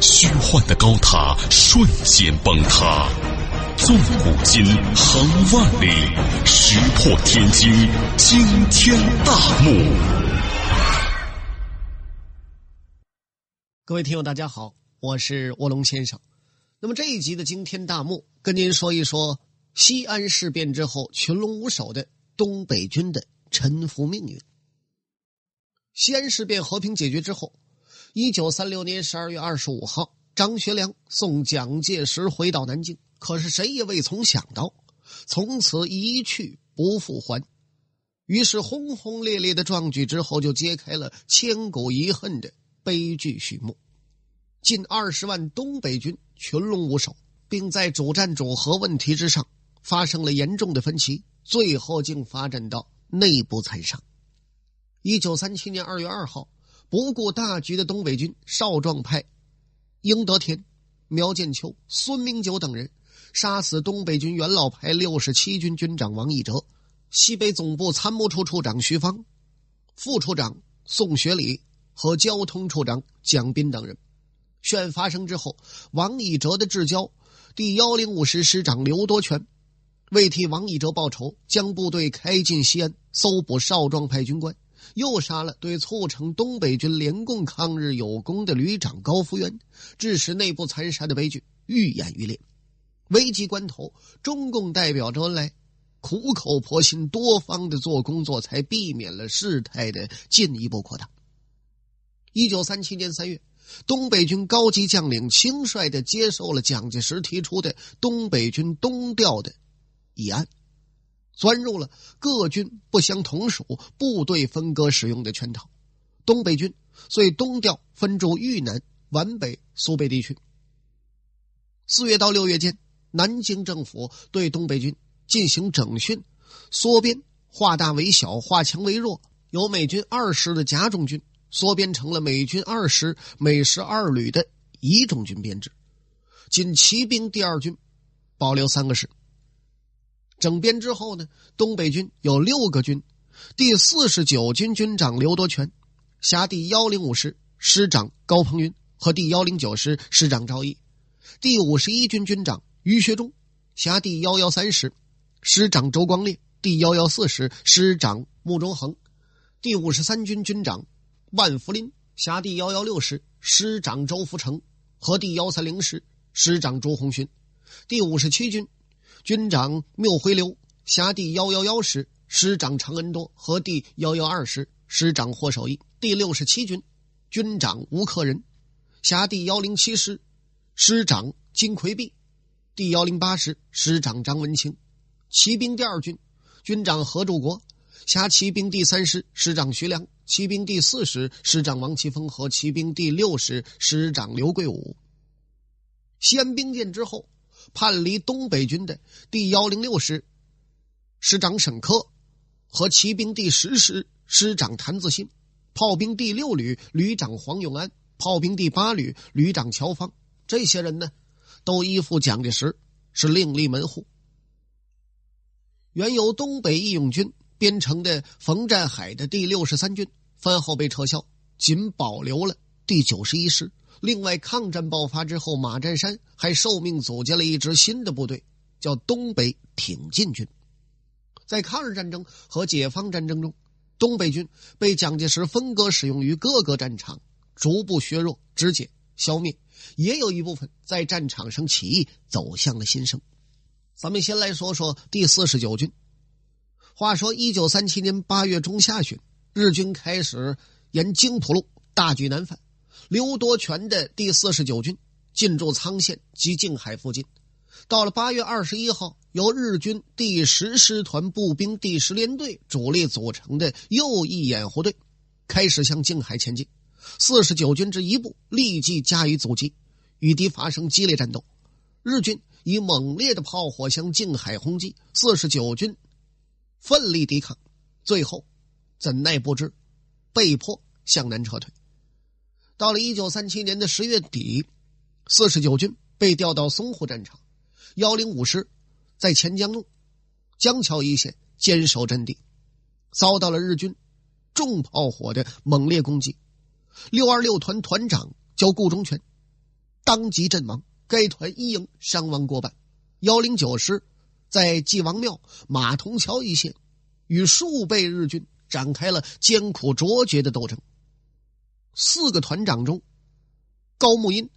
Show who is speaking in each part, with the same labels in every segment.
Speaker 1: 虚幻的高塔瞬间崩塌，纵古今，横万里，石破天惊，惊天大幕。
Speaker 2: 各位听友，大家好，我是卧龙先生。那么这一集的惊天大幕，跟您说一说西安事变之后群龙无首的东北军的沉浮命运。西安事变和平解决之后。一九三六年十二月二十五号，张学良送蒋介石回到南京。可是谁也未曾想到，从此一去不复还。于是轰轰烈烈的壮举之后，就揭开了千古遗恨的悲剧序幕。近二十万东北军群龙无首，并在主战主和问题之上发生了严重的分歧，最后竟发展到内部残杀。一九三七年二月二号。不顾大局的东北军少壮派英德天、苗建秋、孙明九等人杀死东北军元老派六十七军军长王义哲、西北总部参谋处处长徐芳、副处长宋学礼和交通处长蒋斌等人。血发生之后，王以哲的至交第幺零五师师长刘多全为替王以哲报仇，将部队开进西安，搜捕少壮派军官。又杀了对促成东北军联共抗日有功的旅长高福元，致使内部残杀的悲剧愈演愈烈。危急关头，中共代表周恩来苦口婆心、多方的做工作，才避免了事态的进一步扩大。一九三七年三月，东北军高级将领轻率的接受了蒋介石提出的东北军东调的议案。钻入了各军不相同属、部队分割使用的圈套，东北军遂东调分驻豫南、皖北、苏北地区。四月到六月间，南京政府对东北军进行整训、缩编，化大为小，化强为弱，由美军二师的甲种军缩编成了美军二师每师二旅的乙种军编制，仅骑兵第二军保留三个师。整编之后呢，东北军有六个军，第四十九军军长刘多全，辖第幺零五师师长高鹏云和第幺零九师师长赵毅，第五十一军军长于学忠，辖第幺幺三师师长周光烈，第幺幺四师师长穆中恒，第五十三军军长万福林，辖第幺幺六师师长周福成和第幺三零师师长朱红勋，第五十七军。军长缪回流辖第幺幺幺师师长常恩多和第幺幺二师师长霍守义，第六十七军军长吴克仁辖第幺零七师师长金奎弼，第幺零八师师长张文清，骑兵第二军军长何柱国辖骑兵第三师师长徐良，骑兵第四师师长王奇峰和骑兵第六师师长刘贵武。西安兵变之后。叛离东北军的第幺零六师师长沈科和骑兵第十师师长谭自新，炮兵第六旅旅长黄永安，炮兵第八旅旅长乔芳，这些人呢，都依附蒋介石，是另立门户。原由东北义勇军编成的冯占海的第六十三军番号被撤销，仅保留了第九十一师。另外，抗战爆发之后，马占山还受命组建了一支新的部队，叫东北挺进军。在抗日战争和解放战争中，东北军被蒋介石分割使用于各个战场，逐步削弱、肢解、消灭，也有一部分在战场上起义，走向了新生。咱们先来说说第四十九军。话说，一九三七年八月中下旬，日军开始沿京浦路大举南返。刘多全的第四十九军进驻沧县及静海附近。到了八月二十一号，由日军第十师团步兵第十联队主力组成的右翼掩护队开始向静海前进。四十九军之一部立即加以阻击，与敌发生激烈战斗。日军以猛烈的炮火向静海轰击，四十九军奋力抵抗，最后怎奈不知，被迫向南撤退。到了一九三七年的十月底，四十九军被调到淞沪战场，幺零五师在钱江路、江桥一线坚守阵地，遭到了日军重炮火的猛烈攻击。六二六团团长叫顾忠全，当即阵亡。该团一营伤亡过半，幺零九师在纪王庙、马同桥一线与数倍日军展开了艰苦卓绝的斗争。四个团长中，高木英、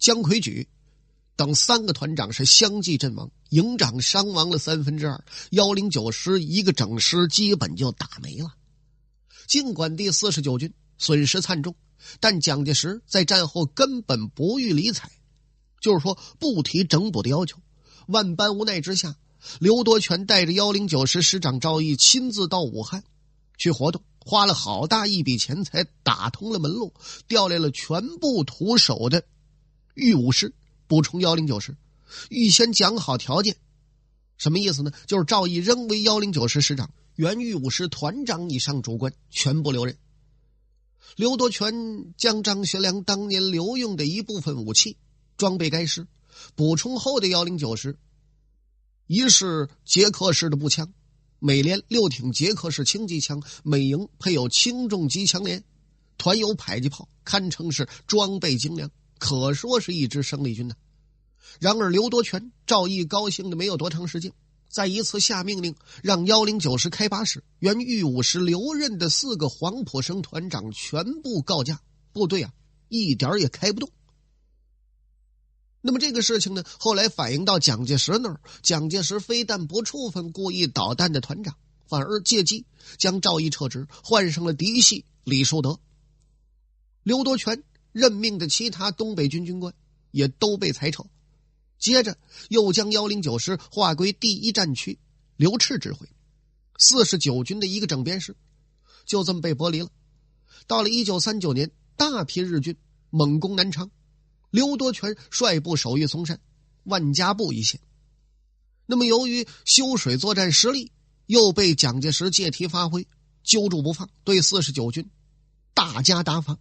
Speaker 2: 姜奎举等三个团长是相继阵亡，营长伤亡了三分之二，幺零九师一个整师基本就打没了。尽管第四十九军损失惨重，但蒋介石在战后根本不予理睬。就是说，不提整补的要求。万般无奈之下，刘多全带着幺零九师师长赵毅亲自到武汉去活动，花了好大一笔钱才打通了门路，调来了全部徒手的御武师补充幺零九师。预先讲好条件，什么意思呢？就是赵毅仍为幺零九师师长，原御武师团长以上主官全部留任。刘多全将张学良当年留用的一部分武器。装备该师，补充后的幺零九师，一是捷克式的步枪，每连六挺捷克式轻机枪，每营配有轻重机枪连，团有迫击炮，堪称是装备精良，可说是一支生力军呢。然而刘多全、赵毅高兴的没有多长时间，在一次下命令让幺零九师开拔时，原豫五师留任的四个黄埔生团长全部告假，部队啊一点也开不动。那么这个事情呢，后来反映到蒋介石那儿，蒋介石非但不处分故意捣蛋的团长，反而借机将赵毅撤职，换上了嫡系李树德。刘多全任命的其他东北军军官也都被裁撤，接着又将幺零九师划归第一战区，刘炽指挥，四十九军的一个整编师，就这么被剥离了。到了一九三九年，大批日军猛攻南昌。刘多全率部守御松山、万家埠一线。那么，由于修水作战失利，又被蒋介石借题发挥，揪住不放，对四十九军大加打法。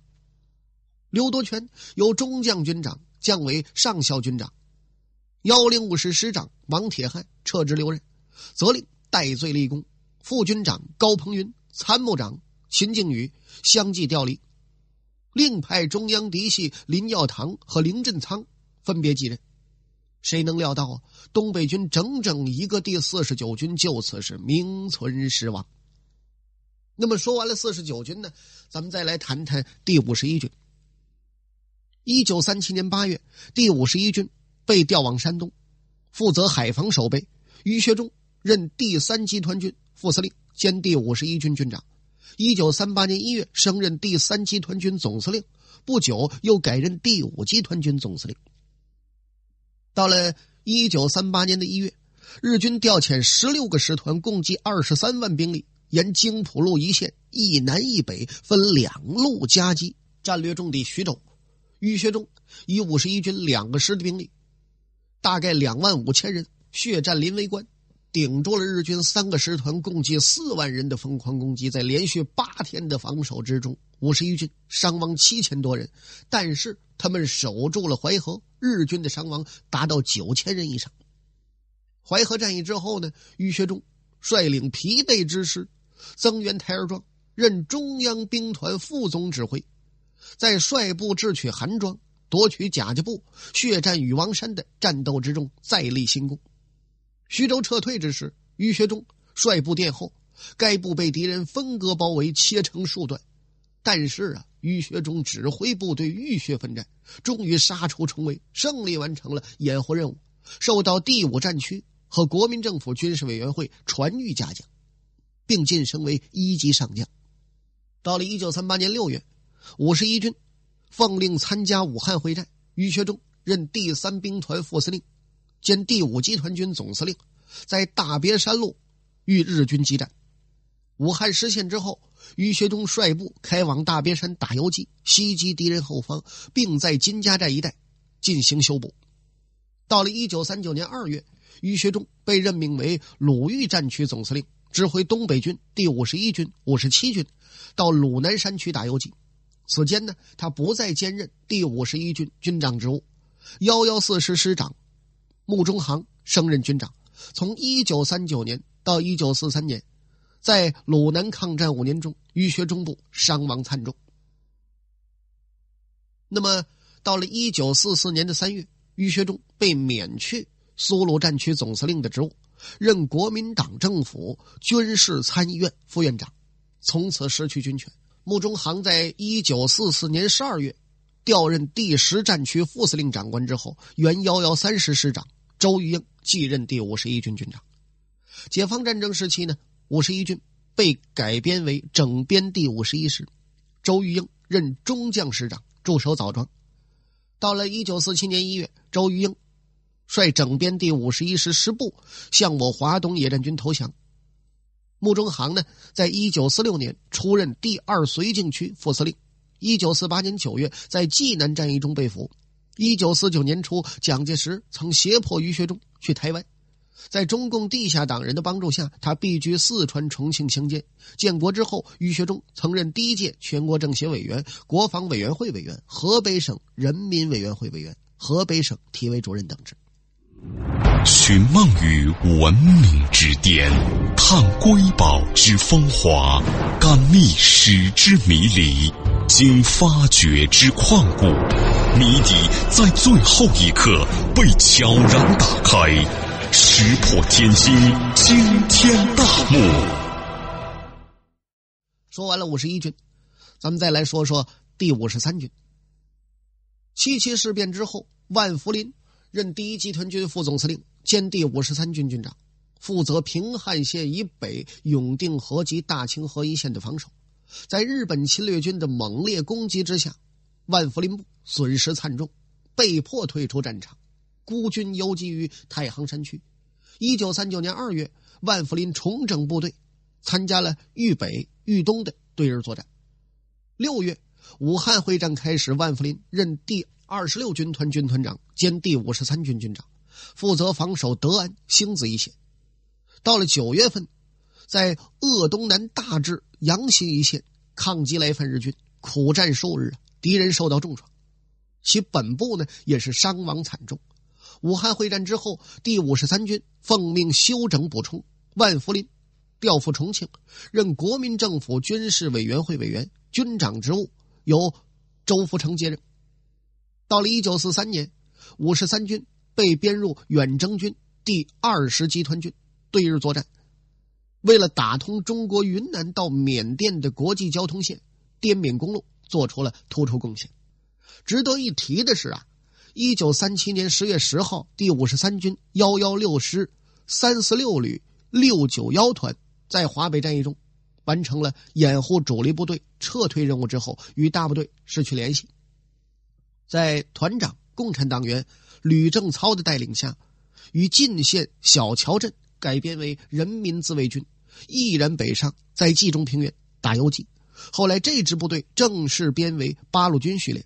Speaker 2: 刘多全由中将军长降为上校军长，幺零五师师长王铁汉撤职留任，责令戴罪立功。副军长高鹏云、参谋长秦靖宇相继调离。另派中央嫡系林耀堂和林振仓分别继任，谁能料到啊？东北军整整一个第四十九军就此是名存实亡。那么说完了四十九军呢，咱们再来谈谈第五十一军。一九三七年八月，第五十一军被调往山东，负责海防守备。于学忠任第三集团军副司令兼第五十一军军长。一九三八年一月，升任第三集团军总司令，不久又改任第五集团军总司令。到了一九三八年的一月，日军调遣十六个师团，共计二十三万兵力，沿京浦路一线一南一北分两路夹击战略重地徐州。于学忠以五十一军两个师的兵力，大概两万五千人，血战临危关。顶住了日军三个师团共计四万人的疯狂攻击，在连续八天的防守之中，五十一军伤亡七千多人，但是他们守住了淮河，日军的伤亡达到九千人以上。淮河战役之后呢，于学忠率领疲惫之师增援台儿庄，任中央兵团副总指挥，在率部智取韩庄、夺取贾家埠、血战禹王山的战斗之中再立新功。徐州撤退之时，于学忠率部殿后，该部被敌人分割包围，切成数段。但是啊，于学忠指挥部队浴血奋战，终于杀出重围，胜利完成了掩护任务，受到第五战区和国民政府军事委员会传谕嘉奖，并晋升为一级上将。到了一九三八年六月，五十一军奉令参加武汉会战，于学忠任第三兵团副司令。兼第五集团军总司令，在大别山路与日军激战。武汉失陷之后，于学忠率部开往大别山打游击，袭击敌人后方，并在金家寨一带进行修补。到了一九三九年二月，于学忠被任命为鲁豫战区总司令，指挥东北军第五十一军、五十七军到鲁南山区打游击。此间呢，他不再兼任第五十一军军长职务。幺幺四师师长穆中行升任军长。从一九三九年到一九四三年，在鲁南抗战五年中，于学忠部伤亡惨重。那么，到了一九四四年的三月，于学忠被免去苏鲁战区总司令的职务，任国民党政府军事参议院副院长，从此失去军权。穆中行在一九四四年十二月调任第十战区副司令长官之后，原幺幺三师师长周玉英继任第五十一军军长。解放战争时期呢，五十一军被改编为整编第五十一师，周玉英任中将师长。驻守枣庄，到了一九四七年一月，周玉英率整编第五十一师师部向我华东野战军投降。穆中行呢，在一九四六年出任第二绥靖区副司令。一九四八年九月，在济南战役中被俘。一九四九年初，蒋介石曾胁迫于学忠去台湾。在中共地下党人的帮助下，他避居四川重庆兴建。建国之后，于学忠曾任第一届全国政协委员、国防委员会委员、河北省人民委员会委员、河北省体委主任等职。
Speaker 1: 寻梦于文明之巅，探瑰宝之风华，感历史之迷离，经发掘之旷古，谜底在最后一刻被悄然打开。石破天惊，惊天大幕。
Speaker 2: 说完了五十一军，咱们再来说说第五十三军。七七事变之后，万福林任第一集团军副总司令兼第五十三军军长，负责平汉线以北永定河及大清河一线的防守。在日本侵略军的猛烈攻击之下，万福林部损失惨重，被迫退出战场。孤军游击于太行山区。一九三九年二月，万福林重整部队，参加了豫北、豫东的对日作战。六月，武汉会战开始，万福林任第二十六军团军团长兼第五十三军军长，负责防守德安、星子一线。到了九月份，在鄂东南大治、阳新一线抗击来犯日军，苦战数日，敌人受到重创，其本部呢也是伤亡惨重。武汉会战之后，第五十三军奉命休整补充，万福林调赴重庆，任国民政府军事委员会委员、军长职务，由周福成接任。到了一九四三年，五十三军被编入远征军第二十集团军，对日作战。为了打通中国云南到缅甸的国际交通线——滇缅公路，做出了突出贡献。值得一提的是啊。一九三七年十月十号，第五十三军幺幺六师三四六旅六九幺团在华北战役中完成了掩护主力部队撤退任务之后，与大部队失去联系。在团长共产党员吕正操的带领下，与晋县小桥镇改编为人民自卫军，毅然北上，在冀中平原打游击。后来，这支部队正式编为八路军序列。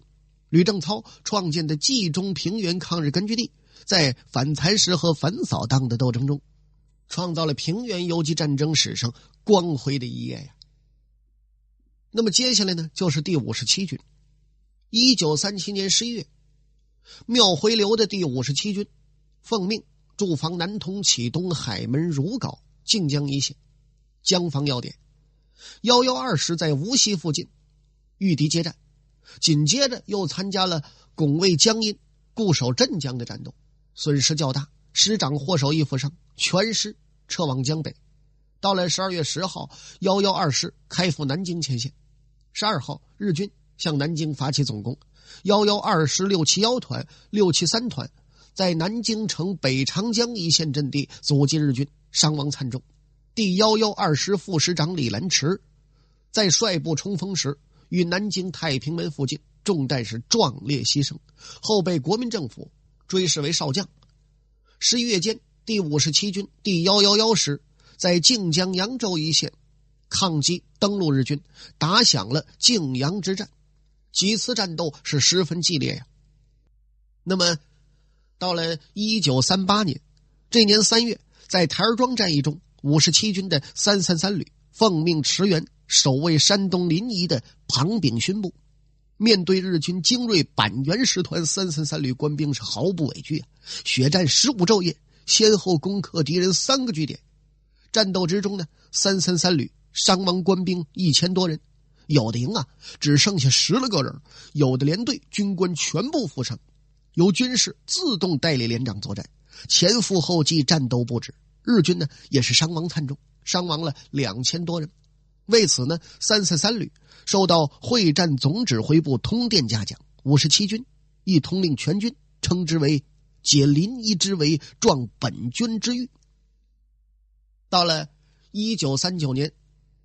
Speaker 2: 吕正操创建的冀中平原抗日根据地，在反蚕食和反扫荡的斗争中，创造了平原游击战争史上光辉的一页呀。那么接下来呢，就是第五十七军。一九三七年十一月，庙回流的第五十七军奉命驻防南通、启东、海门、如皋、靖江一线，江防要点。幺幺二师在无锡附近遇敌接战。紧接着又参加了拱卫江阴、固守镇江的战斗，损失较大，师长获首亦负伤，全师撤往江北。到了十二月十号，幺幺二师开赴南京前线。十二号，日军向南京发起总攻，幺幺二师六七幺团、六七三团在南京城北长江一线阵地阻击日军，伤亡惨重。第幺幺二师副师长李兰池在率部冲锋时。与南京太平门附近中弹是壮烈牺牲，后被国民政府追谥为少将。十一月间，第五十七军第幺幺幺师在靖江扬州一线抗击登陆日军，打响了靖阳之战。几次战斗是十分激烈呀。那么，到了一九三八年，这年三月，在台儿庄战役中，五十七军的三三三旅奉命驰援守卫山东临沂的庞炳勋部。面对日军精锐板垣师团，三三三旅官兵是毫不畏惧啊！血战十五昼夜，先后攻克敌人三个据点。战斗之中呢，三三三旅伤亡官兵一千多人，有的营啊只剩下十来个人，有的连队军官全部负伤，由军士自动代理连长作战，前赴后继，战斗不止。日军呢也是伤亡惨重，伤亡了两千多人。为此呢，三四三旅。受到会战总指挥部通电嘉奖，五十七军亦通令全军，称之为“解临沂之围，壮本军之誉”。到了一九三九年，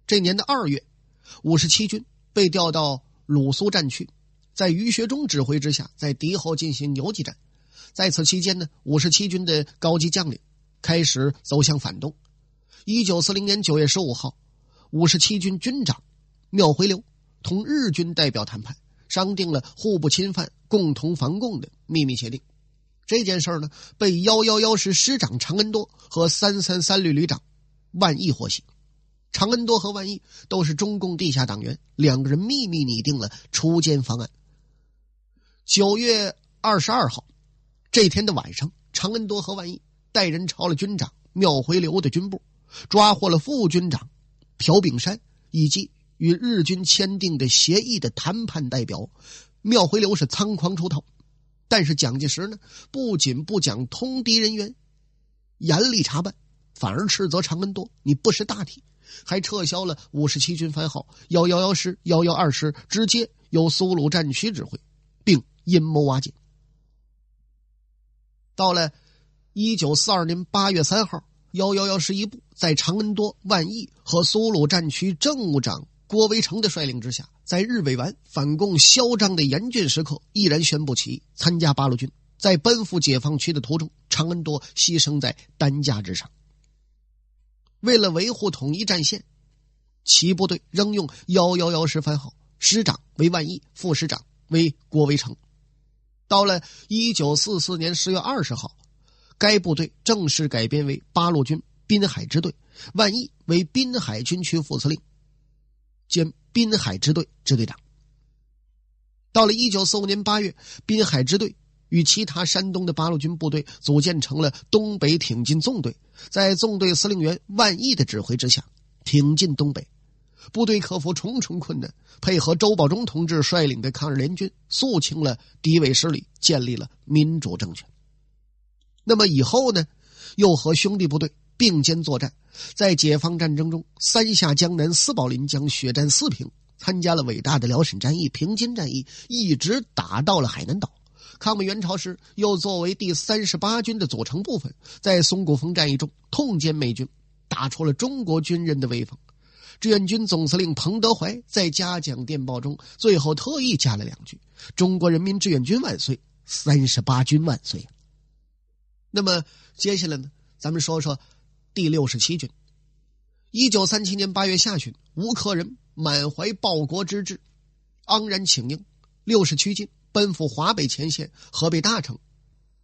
Speaker 2: 这年的二月，五十七军被调到鲁苏战区，在于学忠指挥之下，在敌后进行游击战。在此期间呢，五十七军的高级将领开始走向反动。一九四零年九月十五号，五十七军军长。缪回流同日军代表谈判，商定了互不侵犯、共同防共的秘密协定。这件事呢，被幺幺幺师师长常恩多和三三三旅旅长万毅获悉。常恩多和万毅都是中共地下党员，两个人秘密拟定了锄奸方案。九月二十二号这天的晚上，常恩多和万毅带人抄了军长妙回流的军部，抓获了副军长朴炳山以及。与日军签订的协议的谈判代表妙回流是仓皇出逃，但是蒋介石呢，不仅不讲通敌人员，严厉查办，反而斥责长恩多你不识大体，还撤销了五十七军番号幺幺幺师、幺幺二师，直接由苏鲁战区指挥，并阴谋瓦解。到了一九四二年八月三号，幺幺幺师一部在长恩多、万毅和苏鲁战区政务长。郭维成的率领之下，在日伪完反共嚣张的严峻时刻，毅然宣布起义，参加八路军。在奔赴解放区的途中，长恩多牺牲在担架之上。为了维护统一战线，其部队仍用幺幺幺师番号，师长为万毅，副师长为郭维成。到了一九四四年十月二十号，该部队正式改编为八路军滨海支队，万毅为滨海军区副司令。兼滨海支队支队长。到了一九四五年八月，滨海支队与其他山东的八路军部队组建成了东北挺进纵队，在纵队司令员万毅的指挥之下，挺进东北。部队克服重重困难，配合周保中同志率领的抗日联军，肃清了敌伪势力，建立了民主政权。那么以后呢？又和兄弟部队。并肩作战，在解放战争中，三下江南、四保临江，血战四平，参加了伟大的辽沈战役、平津战役，一直打到了海南岛。抗美援朝时，又作为第三十八军的组成部分，在松骨峰战役中痛歼美军，打出了中国军人的威风。志愿军总司令彭德怀在嘉奖电报中，最后特意加了两句：“中国人民志愿军万岁，三十八军万岁。”那么接下来呢？咱们说说。第六十七军，一九三七年八月下旬，吴克仁满怀报国之志，昂然请缨，六十七军奔赴华北前线河北大城，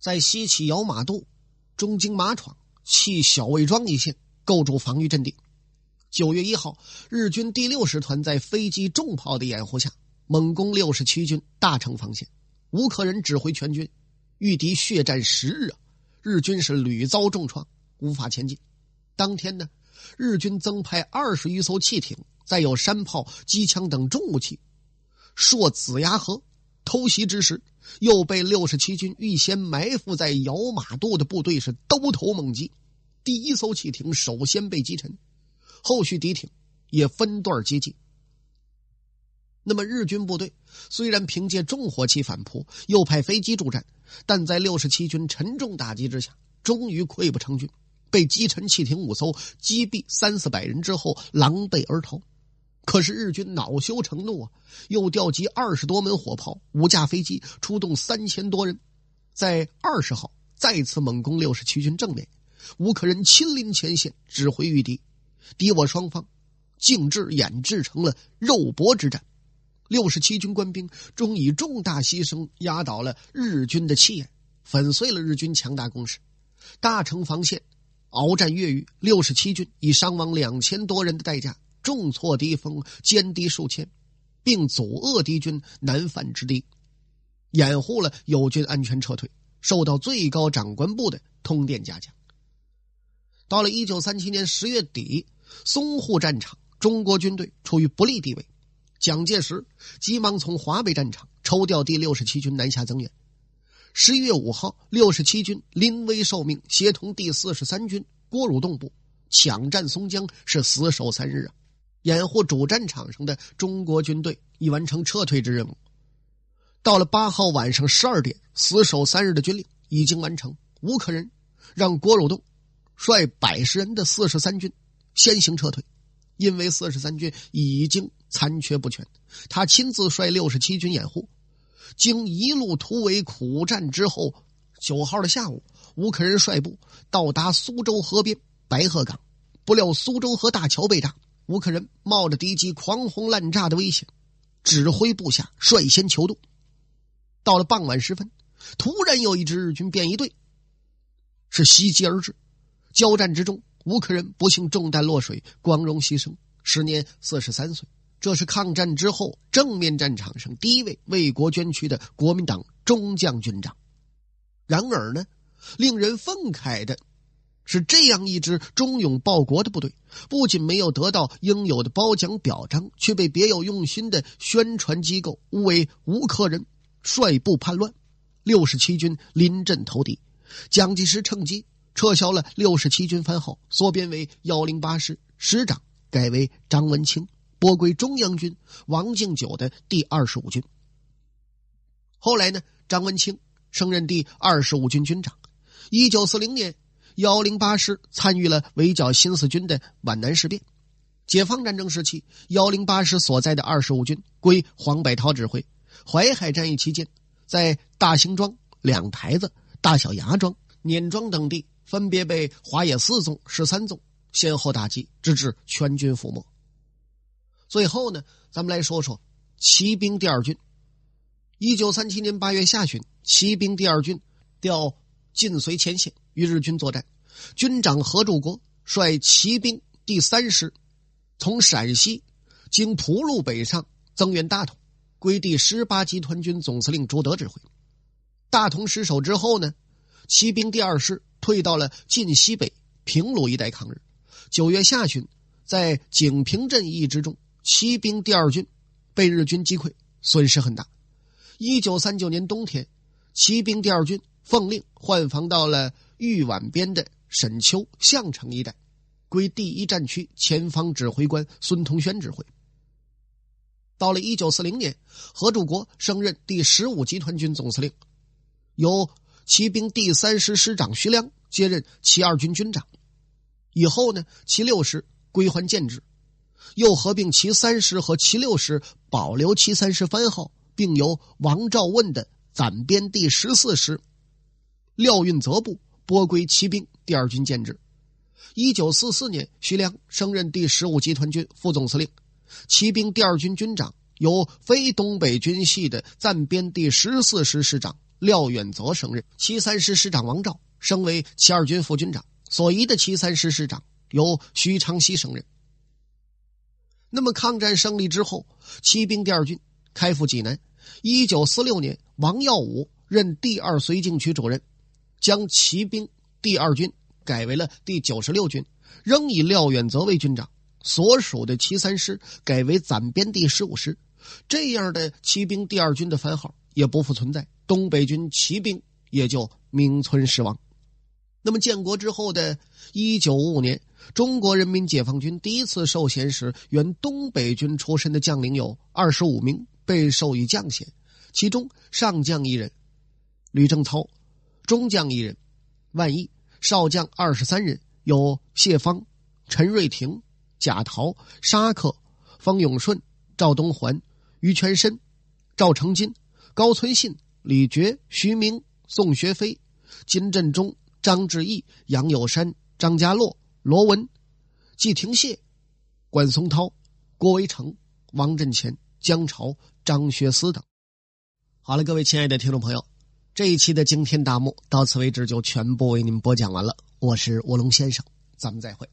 Speaker 2: 在西起姚马渡，中经马场，弃小魏庄一线，构筑防御阵地。九月一号，日军第六师团在飞机重炮的掩护下，猛攻六十七军大城防线。吴克仁指挥全军，御敌血战十日啊，日军是屡遭重创，无法前进。当天呢，日军增派二十余艘汽艇，再有山炮、机枪等重武器，溯子牙河偷袭之时，又被六十七军预先埋伏在姚马渡的部队是兜头猛击，第一艘汽艇首先被击沉，后续敌艇也分段接近。那么日军部队虽然凭借重火器反扑，又派飞机助战，但在六十七军沉重打击之下，终于溃不成军。被击沉汽艇五艘，击毙三四百人之后，狼狈而逃。可是日军恼羞成怒啊，又调集二十多门火炮、五架飞机，出动三千多人，在二十号再次猛攻六十七军正面。吴克仁亲临前线指挥御敌，敌我双方竟至演制成了肉搏之战。六十七军官兵终以重大牺牲压倒了日军的气焰，粉碎了日军强大攻势，大城防线鏖战越狱，六十七军以伤亡两千多人的代价重挫敌锋，歼敌数千，并阻遏敌军南犯之敌，掩护了友军安全撤退，受到最高长官部的通电嘉奖。到了一九三七年十月底，淞沪战场，中国军队处于不利地位。蒋介石急忙从华北战场抽调第六十七军南下增援。十一月五号，六十七军临危受命，协同第四十三军郭汝栋部抢占松江，是死守三日啊！掩护主战场上的中国军队，已完成撤退之任务。到了八号晚上十二点，死守三日的军令已经完成，吴可忍让郭汝栋率百十人的四十三军先行撤退，因为四十三军已经。残缺不全，他亲自率六十七军掩护，经一路突围苦战之后，九号的下午，吴克仁率部到达苏州河边白鹤岗，不料苏州河大桥被炸，吴克仁冒着敌机狂轰滥炸的危险，指挥部下率先求渡。到了傍晚时分，突然有一支日军便衣队是袭击而至，交战之中，吴克仁不幸中弹落水，光荣牺牲，时年四十三岁。这是抗战之后正面战场上第一位为国捐躯的国民党中将军长。然而呢，令人愤慨的是，这样一支忠勇报国的部队，不仅没有得到应有的褒奖表彰，却被别有用心的宣传机构误为吴克人率部叛乱，六十七军临阵投敌。蒋介石趁机撤销了六十七军番号，缩编为幺零八师，师长改为张文清。拨归中央军王敬久的第二十五军。后来呢，张文清升任第二十五军军长。一九四零年，幺零八师参与了围剿新四军的皖南事变。解放战争时期，幺零八师所在的二十五军归黄百韬指挥。淮海战役期间，在大兴庄、两台子、大小牙庄、碾庄等地，分别被华野四纵、十三纵先后打击，直至全军覆没。最后呢，咱们来说说骑兵第二军。一九三七年八月下旬，骑兵第二军调晋绥前线与日军作战。军长何柱国率骑兵第三师从陕西经蒲路北上，增援大同，归第十八集团军总司令朱德指挥。大同失守之后呢，骑兵第二师退到了晋西北平鲁一带抗日。九月下旬，在景平镇役之中。骑兵第二军被日军击溃，损失很大。一九三九年冬天，骑兵第二军奉令换防到了豫皖边的沈丘、项城一带，归第一战区前方指挥官孙同轩指挥。到了一九四零年，何柱国升任第十五集团军总司令，由骑兵第三师师长徐良接任骑二军军长。以后呢，骑六师归还建制。又合并其三师和其六师，保留其三师番号，并由王兆问的暂编第十四师廖运泽部拨归骑兵第二军建制。一九四四年，徐良升任第十五集团军副总司令，骑兵第二军军长由非东北军系的暂编第十四师师长廖远泽升任，其三师师长王兆升为骑二军副军长，所遗的骑三师师长由徐昌熙升任。那么，抗战胜利之后，骑兵第二军开赴济南。一九四六年，王耀武任第二绥靖区主任，将骑兵第二军改为了第九十六军，仍以廖远泽为军长，所属的骑三师改为暂编第十五师。这样的骑兵第二军的番号也不复存在，东北军骑兵也就名存实亡。那么，建国之后的一九五五年。中国人民解放军第一次授衔时，原东北军出身的将领有二十五名，被授予将衔，其中上将一人，吕正操；中将一人，万毅；少将二十三人，有谢芳、陈瑞廷、贾桃、沙克、方永顺、赵东环、于全深、赵成金、高存信、李觉、徐明、宋学飞、金振中、张志毅、杨友山、张家洛。罗文、季廷谢、管松涛、郭维成、王振前、江潮、张学思等。好了，各位亲爱的听众朋友，这一期的惊天大幕到此为止就全部为您播讲完了。我是卧龙先生，咱们再会。